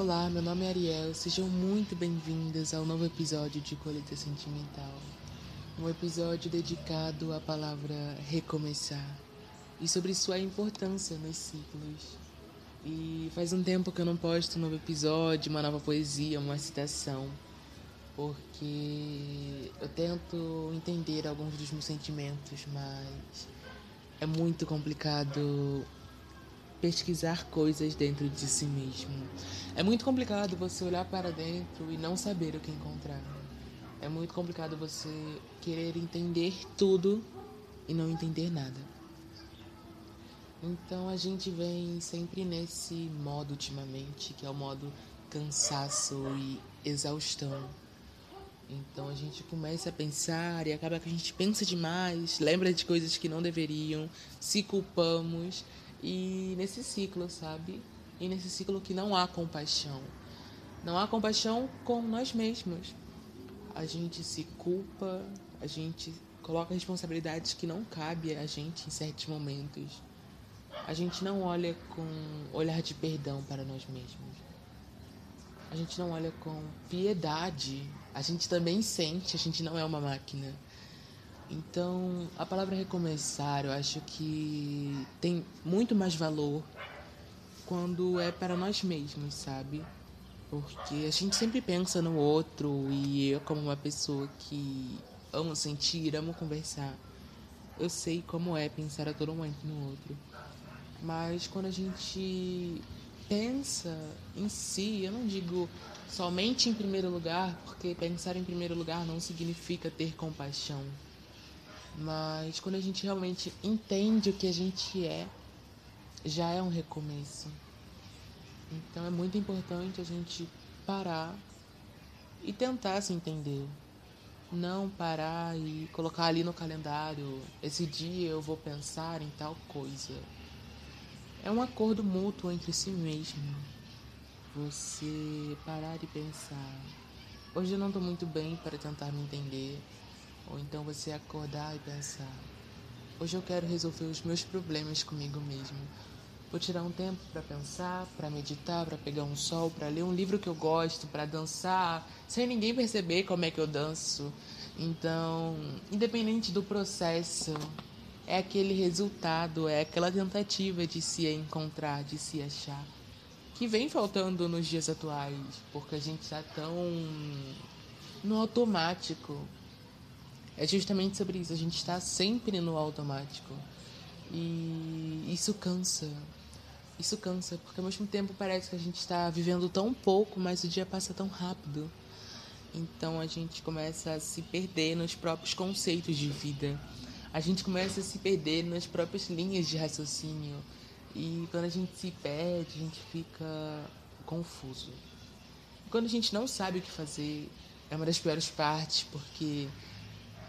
Olá, meu nome é Ariel. Sejam muito bem-vindas ao novo episódio de Colheita Sentimental. Um episódio dedicado à palavra recomeçar e sobre sua importância nos ciclos. E faz um tempo que eu não posto um novo episódio, uma nova poesia, uma citação, porque eu tento entender alguns dos meus sentimentos, mas é muito complicado pesquisar coisas dentro de si mesmo. É muito complicado você olhar para dentro e não saber o que encontrar. É muito complicado você querer entender tudo e não entender nada. Então a gente vem sempre nesse modo ultimamente, que é o modo cansaço e exaustão. Então a gente começa a pensar e acaba que a gente pensa demais, lembra de coisas que não deveriam, se culpamos e nesse ciclo, sabe? E nesse ciclo que não há compaixão. Não há compaixão com nós mesmos. A gente se culpa, a gente coloca responsabilidades que não cabe a gente em certos momentos. A gente não olha com olhar de perdão para nós mesmos. A gente não olha com piedade. A gente também sente, a gente não é uma máquina. Então, a palavra recomeçar, eu acho que tem muito mais valor quando é para nós mesmos, sabe? Porque a gente sempre pensa no outro e eu, como uma pessoa que amo sentir, amo conversar, eu sei como é pensar a todo momento no outro. Mas quando a gente pensa em si, eu não digo somente em primeiro lugar, porque pensar em primeiro lugar não significa ter compaixão. Mas quando a gente realmente entende o que a gente é, já é um recomeço. Então é muito importante a gente parar e tentar se entender. Não parar e colocar ali no calendário, esse dia eu vou pensar em tal coisa. É um acordo mútuo entre si mesmo. Você parar e pensar. Hoje eu não estou muito bem para tentar me entender. Ou então você acordar e pensar: hoje eu quero resolver os meus problemas comigo mesmo. Vou tirar um tempo para pensar, para meditar, para pegar um sol, para ler um livro que eu gosto, para dançar, sem ninguém perceber como é que eu danço. Então, independente do processo, é aquele resultado, é aquela tentativa de se encontrar, de se achar, que vem faltando nos dias atuais, porque a gente está tão no automático, é justamente sobre isso. A gente está sempre no automático. E isso cansa. Isso cansa, porque ao mesmo tempo parece que a gente está vivendo tão pouco, mas o dia passa tão rápido. Então a gente começa a se perder nos próprios conceitos de vida. A gente começa a se perder nas próprias linhas de raciocínio. E quando a gente se perde, a gente fica confuso. E quando a gente não sabe o que fazer, é uma das piores partes, porque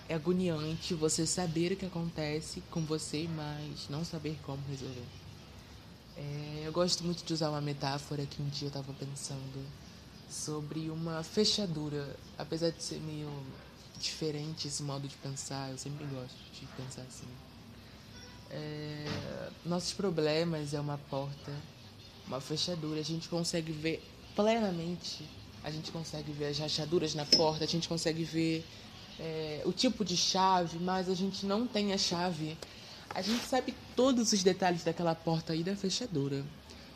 é agoniante você saber o que acontece com você, mas não saber como resolver. É, eu gosto muito de usar uma metáfora que um dia eu estava pensando sobre uma fechadura. Apesar de ser meio diferente esse modo de pensar, eu sempre gosto de pensar assim. É, nossos problemas é uma porta, uma fechadura. A gente consegue ver plenamente, a gente consegue ver as rachaduras na porta, a gente consegue ver é, o tipo de chave, mas a gente não tem a chave. A gente sabe todos os detalhes daquela porta aí da fechadura.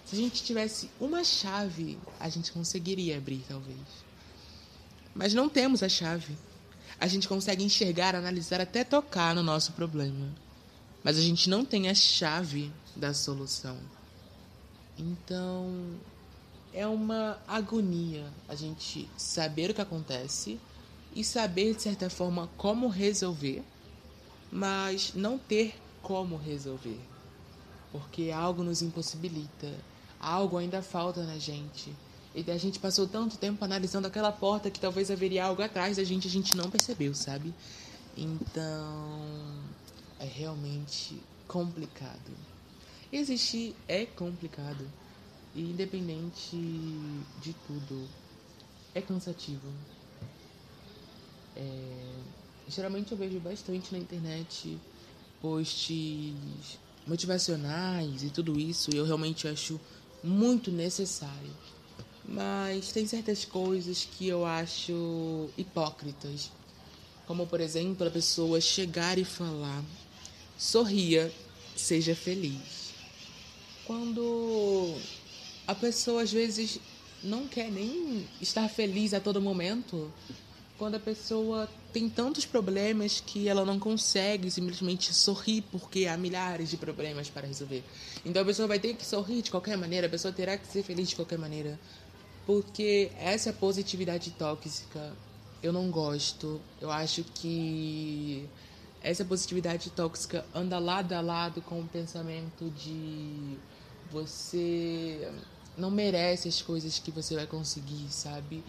Se a gente tivesse uma chave, a gente conseguiria abrir, talvez. Mas não temos a chave. A gente consegue enxergar, analisar, até tocar no nosso problema. Mas a gente não tem a chave da solução. Então, é uma agonia a gente saber o que acontece e saber, de certa forma, como resolver, mas não ter como resolver. Porque algo nos impossibilita, algo ainda falta na gente. E a gente passou tanto tempo analisando aquela porta que talvez haveria algo atrás da gente, a gente não percebeu, sabe? Então, é realmente complicado. Existir é complicado. E independente de tudo, é cansativo. É, geralmente eu vejo bastante na internet posts motivacionais e tudo isso, e eu realmente acho muito necessário. Mas tem certas coisas que eu acho hipócritas. Como, por exemplo, a pessoa chegar e falar: sorria, seja feliz. Quando a pessoa às vezes não quer nem estar feliz a todo momento, quando a pessoa tem tantos problemas que ela não consegue simplesmente sorrir porque há milhares de problemas para resolver. Então a pessoa vai ter que sorrir de qualquer maneira, a pessoa terá que ser feliz de qualquer maneira. Porque essa positividade tóxica eu não gosto. Eu acho que essa positividade tóxica anda lado a lado com o pensamento de você não merece as coisas que você vai conseguir, sabe?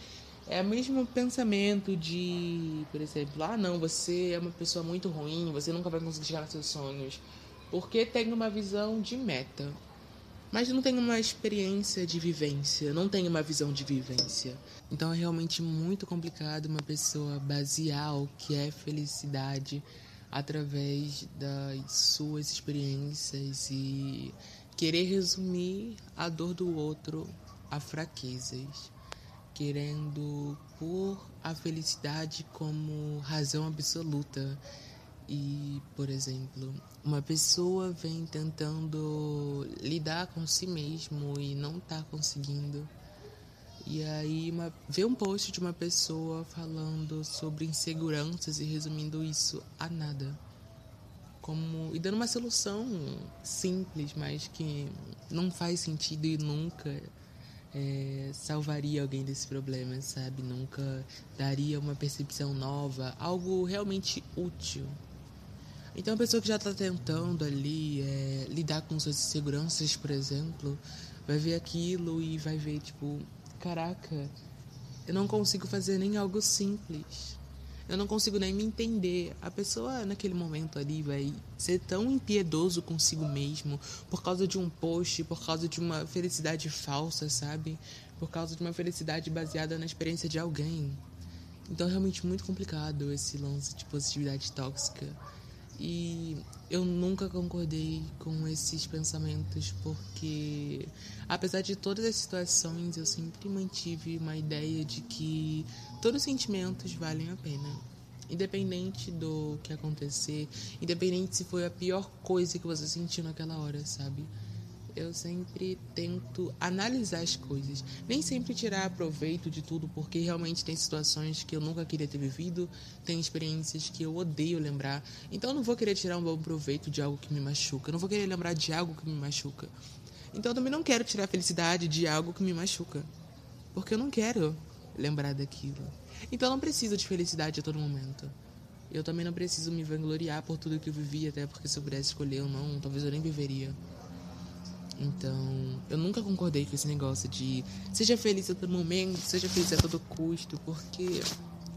É o mesmo pensamento de, por exemplo, ah, não, você é uma pessoa muito ruim, você nunca vai conseguir chegar nos seus sonhos. Porque tem uma visão de meta. Mas não tem uma experiência de vivência, não tem uma visão de vivência. Então é realmente muito complicado uma pessoa basear o que é felicidade através das suas experiências e querer resumir a dor do outro a fraquezas, querendo pôr a felicidade como razão absoluta. E, por exemplo, uma pessoa vem tentando lidar com si mesmo e não está conseguindo. E aí uma, vê um post de uma pessoa falando sobre inseguranças e resumindo isso a nada como e dando uma solução simples, mas que não faz sentido e nunca é, salvaria alguém desse problema, sabe? Nunca daria uma percepção nova, algo realmente útil. Então, a pessoa que já está tentando ali é, lidar com suas inseguranças, por exemplo, vai ver aquilo e vai ver, tipo, caraca, eu não consigo fazer nem algo simples eu não consigo nem me entender. A pessoa naquele momento ali vai ser tão impiedoso consigo mesmo por causa de um post, por causa de uma felicidade falsa, sabe? Por causa de uma felicidade baseada na experiência de alguém. Então é realmente muito complicado esse lance de positividade tóxica. E eu nunca concordei com esses pensamentos porque, apesar de todas as situações, eu sempre mantive uma ideia de que todos os sentimentos valem a pena. Independente do que acontecer, independente se foi a pior coisa que você sentiu naquela hora, sabe? Eu sempre tento analisar as coisas. Nem sempre tirar proveito de tudo, porque realmente tem situações que eu nunca queria ter vivido, tem experiências que eu odeio lembrar. Então eu não vou querer tirar um bom proveito de algo que me machuca. Eu não vou querer lembrar de algo que me machuca. Então eu também não quero tirar felicidade de algo que me machuca. Porque eu não quero lembrar daquilo. Então eu não preciso de felicidade a todo momento. Eu também não preciso me vangloriar por tudo que eu vivi, até porque se eu pudesse escolher ou não, talvez eu nem viveria. Então, eu nunca concordei com esse negócio de seja feliz a todo momento, seja feliz a todo custo, porque,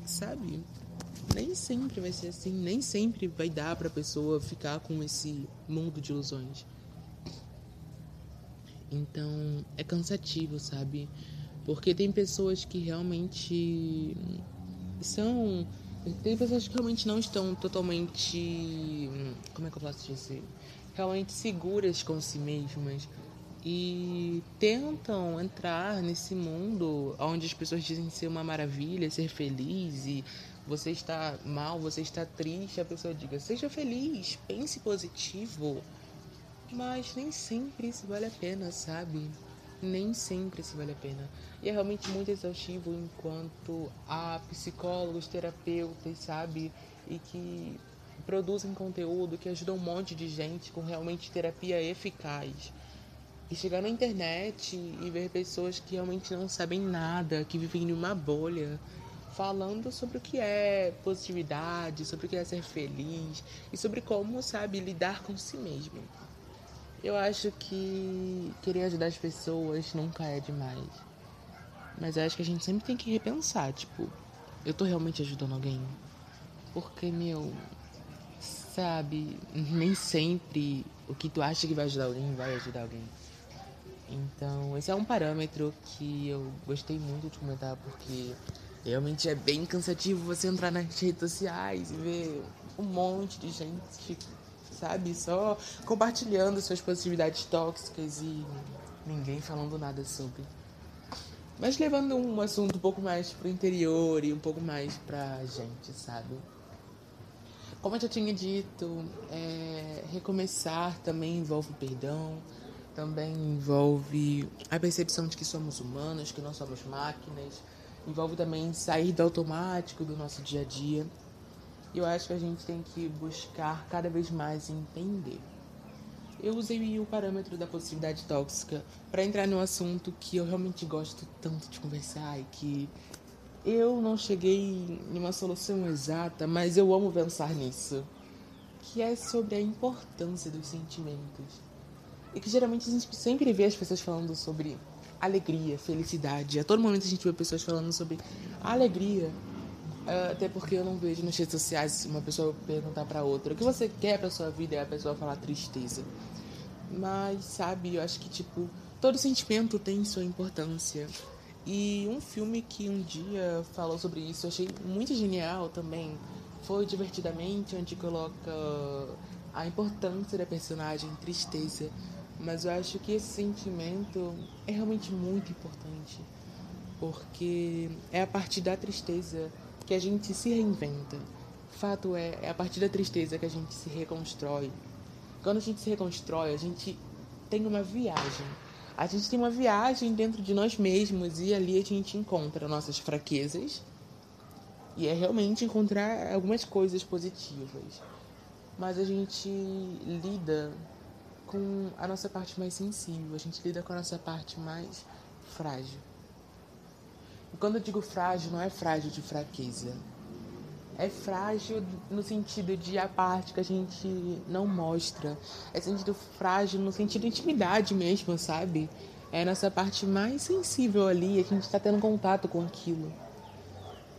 sabe, nem sempre vai ser assim, nem sempre vai dar pra pessoa ficar com esse mundo de ilusões. Então, é cansativo, sabe? Porque tem pessoas que realmente são. Tem pessoas que realmente não estão totalmente. Como é que eu posso dizer? Realmente seguras com si mesmas e tentam entrar nesse mundo onde as pessoas dizem ser uma maravilha, ser feliz e você está mal, você está triste, a pessoa diga: seja feliz, pense positivo. Mas nem sempre isso vale a pena, sabe? Nem sempre isso vale a pena. E é realmente muito exaustivo enquanto há psicólogos, terapeutas, sabe? E que produzem conteúdo que ajudam um monte de gente com realmente terapia eficaz. E chegar na internet e ver pessoas que realmente não sabem nada, que vivem em uma bolha, falando sobre o que é positividade, sobre o que é ser feliz e sobre como, sabe, lidar com si mesmo. Eu acho que querer ajudar as pessoas nunca é demais. Mas eu acho que a gente sempre tem que repensar, tipo, eu tô realmente ajudando alguém? Porque, meu, sabe? Nem sempre o que tu acha que vai ajudar alguém vai ajudar alguém. Então, esse é um parâmetro que eu gostei muito de comentar, porque realmente é bem cansativo você entrar nas redes sociais e ver um monte de gente, sabe, só compartilhando suas positividades tóxicas e ninguém falando nada sobre. Mas levando um assunto um pouco mais pro interior e um pouco mais pra gente, sabe? Como eu já tinha dito, é, recomeçar também envolve perdão, também envolve a percepção de que somos humanos, que não somos máquinas, envolve também sair do automático do nosso dia a dia. Eu acho que a gente tem que buscar cada vez mais entender. Eu usei o parâmetro da positividade tóxica para entrar no assunto que eu realmente gosto tanto de conversar e que eu não cheguei em uma solução exata, mas eu amo pensar nisso, que é sobre a importância dos sentimentos. E que geralmente a gente sempre vê as pessoas falando sobre alegria, felicidade. A todo momento a gente vê pessoas falando sobre alegria. Uh, até porque eu não vejo nas redes sociais uma pessoa perguntar para outra o que você quer para sua vida e a pessoa falar tristeza. Mas, sabe, eu acho que, tipo, todo sentimento tem sua importância. E um filme que um dia falou sobre isso, eu achei muito genial também, foi Divertidamente, onde coloca a importância da personagem Tristeza. Mas eu acho que esse sentimento é realmente muito importante, porque é a partir da tristeza que a gente se reinventa. Fato é, é a partir da tristeza que a gente se reconstrói. Quando a gente se reconstrói, a gente tem uma viagem. A gente tem uma viagem dentro de nós mesmos e ali a gente encontra nossas fraquezas e é realmente encontrar algumas coisas positivas. Mas a gente lida com a nossa parte mais sensível, a gente lida com a nossa parte mais frágil. E quando eu digo frágil, não é frágil de fraqueza. É frágil no sentido de a parte que a gente não mostra. É sentido frágil no sentido de intimidade mesmo, sabe? É a nossa parte mais sensível ali, a gente está tendo contato com aquilo.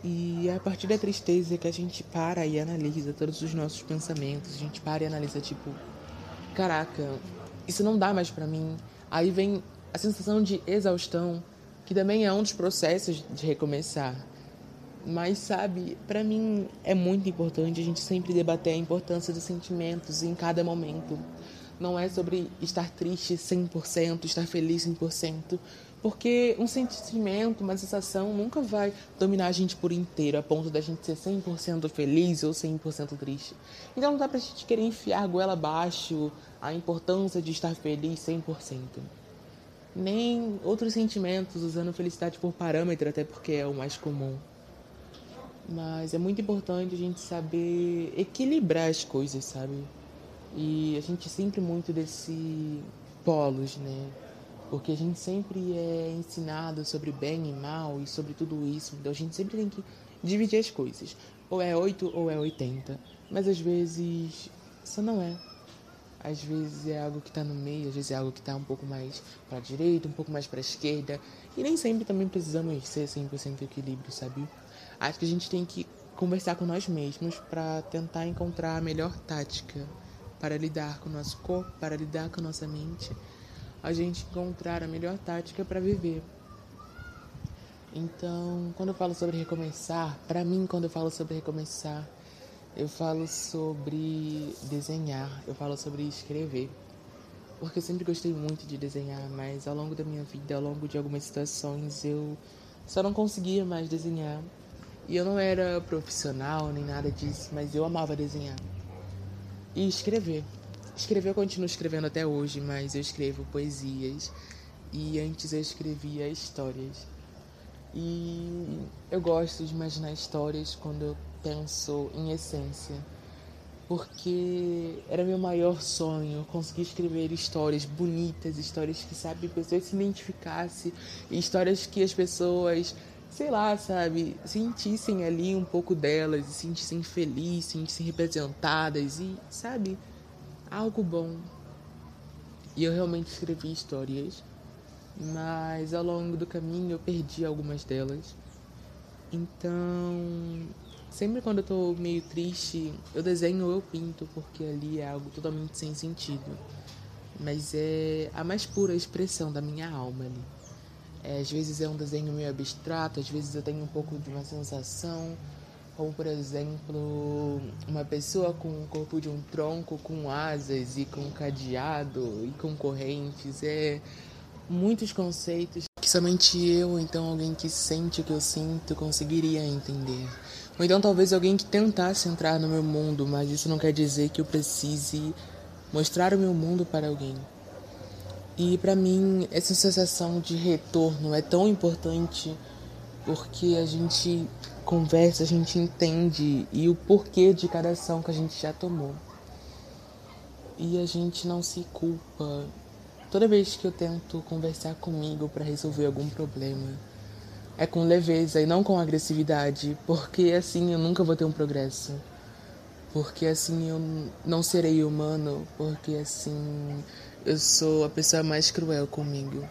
E é a partir da tristeza que a gente para e analisa todos os nossos pensamentos, a gente para e analisa tipo, caraca, isso não dá mais para mim. Aí vem a sensação de exaustão, que também é um dos processos de recomeçar. Mas sabe, para mim é muito importante a gente sempre debater a importância dos sentimentos em cada momento. Não é sobre estar triste 100%, estar feliz 100%, porque um sentimento, uma sensação nunca vai dominar a gente por inteiro, a ponto da gente ser 100% feliz ou 100% triste. Então não dá pra gente querer enfiar goela abaixo a importância de estar feliz 100%. Nem outros sentimentos, usando felicidade por parâmetro, até porque é o mais comum. Mas é muito importante a gente saber equilibrar as coisas, sabe? E a gente sempre muito desse polos, né? Porque a gente sempre é ensinado sobre bem e mal e sobre tudo isso. Então a gente sempre tem que dividir as coisas. Ou é 8 ou é 80. Mas às vezes isso não é. Às vezes é algo que está no meio, às vezes é algo que está um pouco mais para direita, um pouco mais para esquerda. E nem sempre também precisamos ser 100% equilíbrio, sabe? Acho que a gente tem que conversar com nós mesmos para tentar encontrar a melhor tática para lidar com o nosso corpo, para lidar com a nossa mente a gente encontrar a melhor tática para viver. Então, quando eu falo sobre recomeçar, para mim, quando eu falo sobre recomeçar, eu falo sobre desenhar, eu falo sobre escrever. Porque eu sempre gostei muito de desenhar, mas ao longo da minha vida, ao longo de algumas situações, eu só não conseguia mais desenhar. E eu não era profissional nem nada disso, mas eu amava desenhar. E escrever. Escrever eu continuo escrevendo até hoje, mas eu escrevo poesias e antes eu escrevia histórias. E eu gosto de imaginar histórias quando eu penso em essência, porque era meu maior sonho conseguir escrever histórias bonitas, histórias que, sabe, pessoas se identificassem, histórias que as pessoas, sei lá, sabe, sentissem ali um pouco delas, se sentissem felizes, se sentissem representadas e, sabe, algo bom. E eu realmente escrevi histórias, mas ao longo do caminho eu perdi algumas delas. Então, sempre quando eu tô meio triste, eu desenho ou eu pinto, porque ali é algo totalmente sem sentido. Mas é a mais pura expressão da minha alma ali. É, às vezes é um desenho meio abstrato, às vezes eu tenho um pouco de uma sensação, como por exemplo, uma pessoa com o corpo de um tronco com asas e com cadeado e com correntes. É muitos conceitos que somente eu, então alguém que sente o que eu sinto, conseguiria entender. Ou então talvez alguém que tentasse entrar no meu mundo, mas isso não quer dizer que eu precise mostrar o meu mundo para alguém. E para mim, essa sensação de retorno é tão importante porque a gente conversa, a gente entende e o porquê de cada ação que a gente já tomou. E a gente não se culpa. Toda vez que eu tento conversar comigo para resolver algum problema, é com leveza e não com agressividade, porque assim eu nunca vou ter um progresso. Porque assim eu não serei humano, porque assim eu sou a pessoa mais cruel comigo.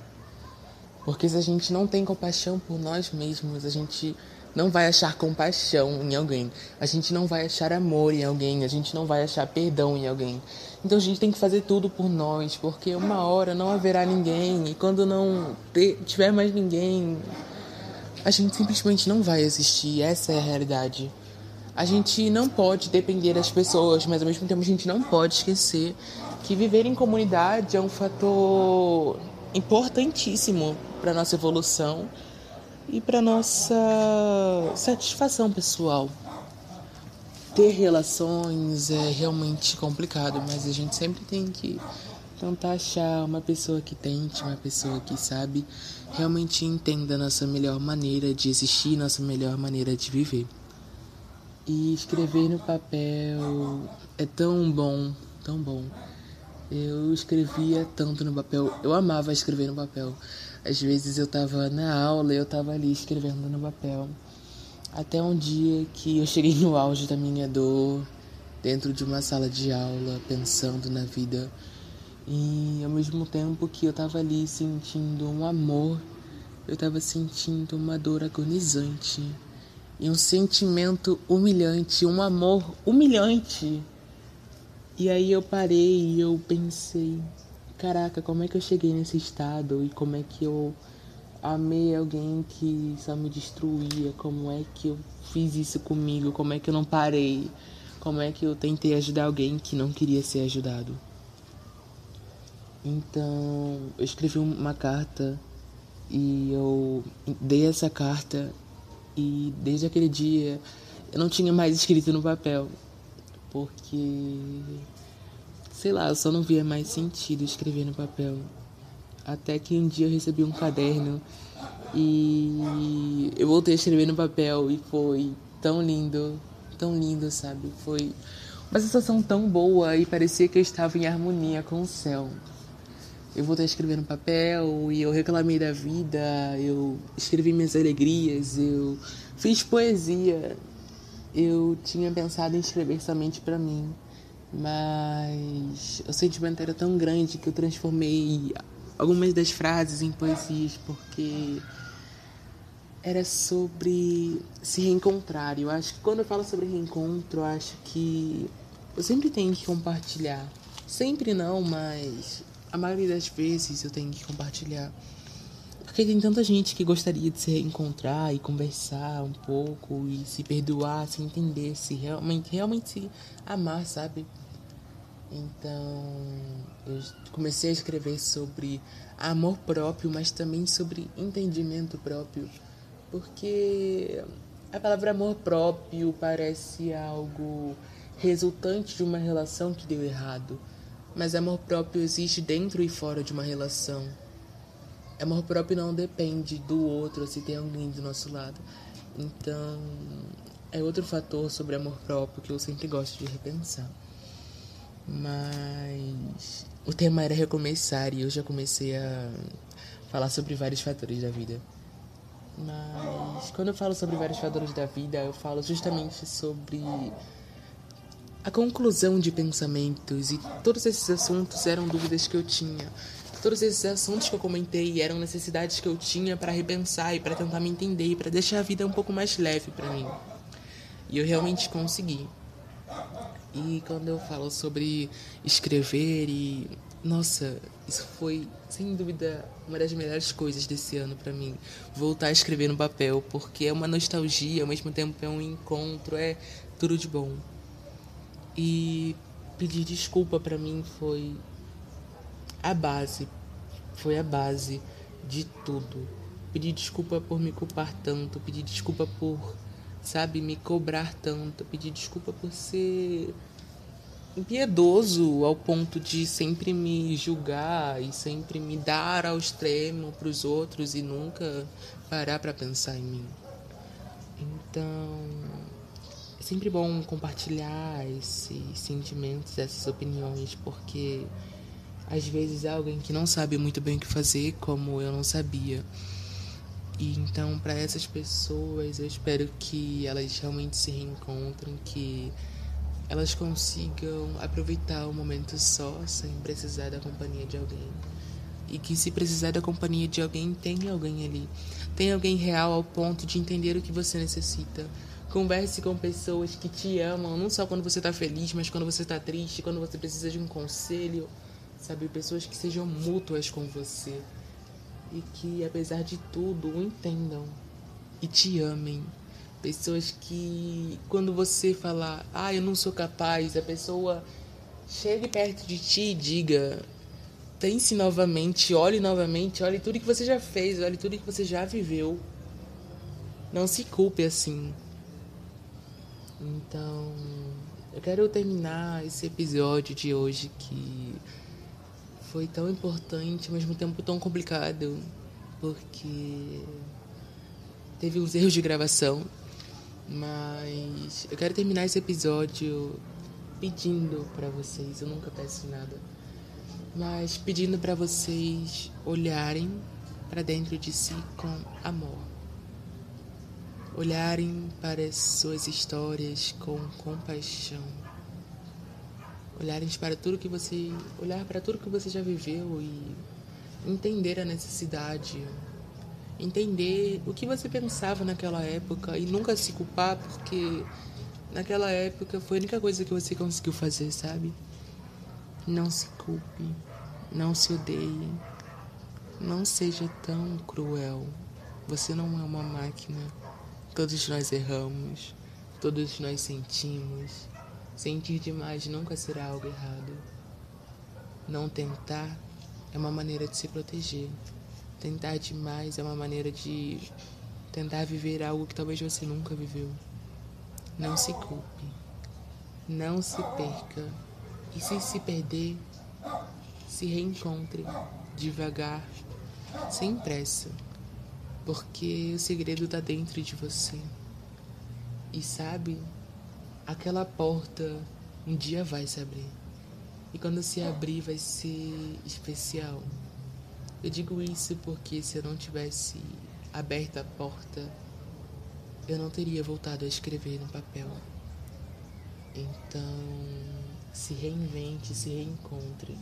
Porque se a gente não tem compaixão por nós mesmos, a gente não vai achar compaixão em alguém. A gente não vai achar amor em alguém, a gente não vai achar perdão em alguém. Então a gente tem que fazer tudo por nós, porque uma hora não haverá ninguém e quando não ter, tiver mais ninguém, a gente simplesmente não vai existir. Essa é a realidade. A gente não pode depender das pessoas, mas ao mesmo tempo a gente não pode esquecer que viver em comunidade é um fator importantíssimo para nossa evolução e para nossa satisfação pessoal. Ter relações é realmente complicado, mas a gente sempre tem que tentar achar uma pessoa que tente, uma pessoa que sabe realmente entenda nossa melhor maneira de existir, nossa melhor maneira de viver. E escrever no papel é tão bom, tão bom. Eu escrevia tanto no papel, eu amava escrever no papel. Às vezes eu tava na aula e eu tava ali escrevendo no papel. Até um dia que eu cheguei no auge da minha dor, dentro de uma sala de aula, pensando na vida. E ao mesmo tempo que eu tava ali sentindo um amor, eu tava sentindo uma dor agonizante e um sentimento humilhante, um amor humilhante. E aí eu parei e eu pensei, caraca, como é que eu cheguei nesse estado e como é que eu amei alguém que só me destruía, como é que eu fiz isso comigo, como é que eu não parei, como é que eu tentei ajudar alguém que não queria ser ajudado. Então, eu escrevi uma carta e eu dei essa carta e desde aquele dia eu não tinha mais escrito no papel, porque sei lá, eu só não via mais sentido escrever no papel. Até que um dia eu recebi um caderno e eu voltei a escrever no papel e foi tão lindo, tão lindo, sabe? Foi uma sensação tão boa e parecia que eu estava em harmonia com o céu. Eu voltei a escrever no papel e eu reclamei da vida, eu escrevi minhas alegrias, eu fiz poesia. Eu tinha pensado em escrever somente para mim, mas o sentimento era tão grande que eu transformei algumas das frases em poesias porque era sobre se reencontrar. Eu acho que quando eu falo sobre reencontro, eu acho que eu sempre tenho que compartilhar. Sempre não, mas a maioria das vezes eu tenho que compartilhar. Porque tem tanta gente que gostaria de se reencontrar e conversar um pouco e se perdoar, se entender, se realmente, realmente se amar, sabe? Então, eu comecei a escrever sobre amor próprio, mas também sobre entendimento próprio. Porque a palavra amor próprio parece algo resultante de uma relação que deu errado mas amor próprio existe dentro e fora de uma relação. Amor próprio não depende do outro, se tem alguém do nosso lado. Então, é outro fator sobre amor próprio que eu sempre gosto de repensar. Mas o tema era recomeçar e eu já comecei a falar sobre vários fatores da vida. Mas quando eu falo sobre vários fatores da vida, eu falo justamente sobre a conclusão de pensamentos e todos esses assuntos eram dúvidas que eu tinha. Todos esses assuntos que eu comentei eram necessidades que eu tinha para repensar e para tentar me entender e para deixar a vida um pouco mais leve para mim. E eu realmente consegui. E quando eu falo sobre escrever e nossa, isso foi sem dúvida uma das melhores coisas desse ano para mim, voltar a escrever no papel, porque é uma nostalgia, ao mesmo tempo é um encontro, é tudo de bom. E pedir desculpa para mim foi a base, foi a base de tudo. pedir desculpa por me culpar tanto, pedir desculpa por, sabe, me cobrar tanto, pedir desculpa por ser impiedoso ao ponto de sempre me julgar e sempre me dar ao extremo para os outros e nunca parar para pensar em mim. Então, é sempre bom compartilhar esses sentimentos, essas opiniões, porque às vezes é alguém que não sabe muito bem o que fazer, como eu não sabia. E então, para essas pessoas, eu espero que elas realmente se reencontrem, que elas consigam aproveitar o momento só, sem precisar da companhia de alguém. E que se precisar da companhia de alguém, tem alguém ali. Tem alguém real ao ponto de entender o que você necessita. Converse com pessoas que te amam, não só quando você está feliz, mas quando você está triste, quando você precisa de um conselho. Sabe, pessoas que sejam mútuas com você. E que, apesar de tudo, entendam e te amem. Pessoas que, quando você falar, ah, eu não sou capaz, a pessoa chegue perto de ti e diga: pense novamente, olhe novamente, olhe tudo que você já fez, olhe tudo que você já viveu. Não se culpe assim. Então, eu quero terminar esse episódio de hoje que foi tão importante, ao mesmo tempo tão complicado, porque teve uns erros de gravação mas eu quero terminar esse episódio pedindo para vocês, eu nunca peço nada, mas pedindo para vocês olharem para dentro de si com amor. Olharem para as suas histórias com compaixão. Olharem para tudo que você, olhar para tudo que você já viveu e entender a necessidade entender o que você pensava naquela época e nunca se culpar porque naquela época foi a única coisa que você conseguiu fazer, sabe? Não se culpe, não se odeie, não seja tão cruel. Você não é uma máquina. Todos nós erramos, todos nós sentimos. Sentir demais nunca será algo errado. Não tentar é uma maneira de se proteger. Tentar demais é uma maneira de tentar viver algo que talvez você nunca viveu. Não se culpe. Não se perca. E se se perder, se reencontre devagar, sem pressa. Porque o segredo está dentro de você. E sabe, aquela porta um dia vai se abrir. E quando se abrir vai ser especial. Eu digo isso porque se eu não tivesse aberto a porta, eu não teria voltado a escrever no papel. Então, se reinvente, se reencontre.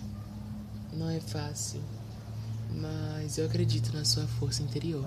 Não é fácil, mas eu acredito na sua força interior.